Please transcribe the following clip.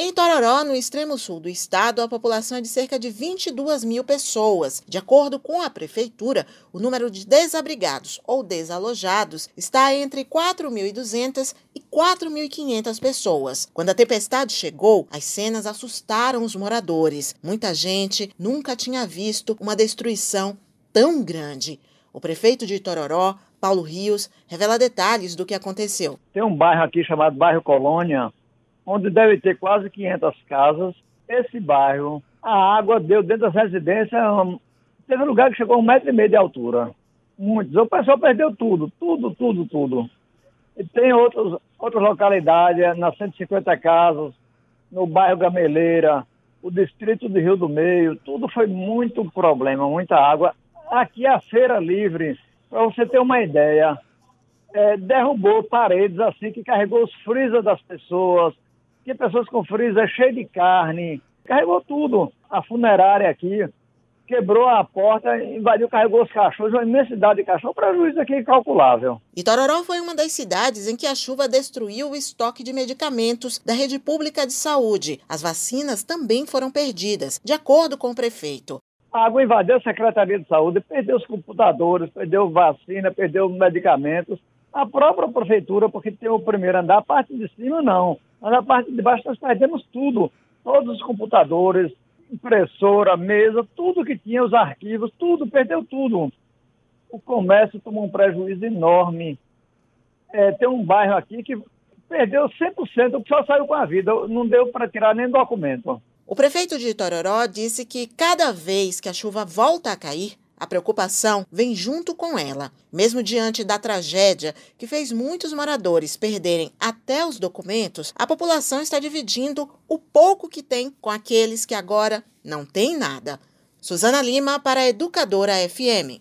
Em Tororó, no extremo sul do estado, a população é de cerca de 22 mil pessoas. De acordo com a prefeitura, o número de desabrigados ou desalojados está entre 4.200 e 4.500 pessoas. Quando a tempestade chegou, as cenas assustaram os moradores. Muita gente nunca tinha visto uma destruição tão grande. O prefeito de Tororó, Paulo Rios, revela detalhes do que aconteceu. Tem um bairro aqui chamado Bairro Colônia, onde deve ter quase 500 casas. Esse bairro, a água deu dentro das residências, teve lugar que chegou a um metro e meio de altura. Muitos. O pessoal perdeu tudo, tudo, tudo, tudo. E tem outros, outras localidades, nas 150 casas, no bairro Gameleira, o distrito de Rio do Meio, tudo foi muito problema, muita água. Aqui a Feira Livre, para você ter uma ideia, é, derrubou paredes assim que carregou os freezer das pessoas, tinha pessoas com freezer cheio de carne, carregou tudo. A funerária aqui quebrou a porta, invadiu, carregou os cachorros, uma imensidade de cachorro, prejuízo aqui incalculável. Itororó foi uma das cidades em que a chuva destruiu o estoque de medicamentos da rede pública de saúde. As vacinas também foram perdidas, de acordo com o prefeito. A água invadiu a Secretaria de Saúde, perdeu os computadores, perdeu vacina, perdeu medicamentos. A própria prefeitura, porque tem o primeiro andar, a parte de cima não. Mas a parte de baixo nós perdemos tudo. Todos os computadores, impressora, mesa, tudo que tinha, os arquivos, tudo, perdeu tudo. O comércio tomou um prejuízo enorme. É, tem um bairro aqui que perdeu 100%, só saiu com a vida, não deu para tirar nem documento. O prefeito de Tororó disse que cada vez que a chuva volta a cair, a preocupação vem junto com ela. Mesmo diante da tragédia que fez muitos moradores perderem até os documentos, a população está dividindo o pouco que tem com aqueles que agora não têm nada. Suzana Lima para a Educadora FM.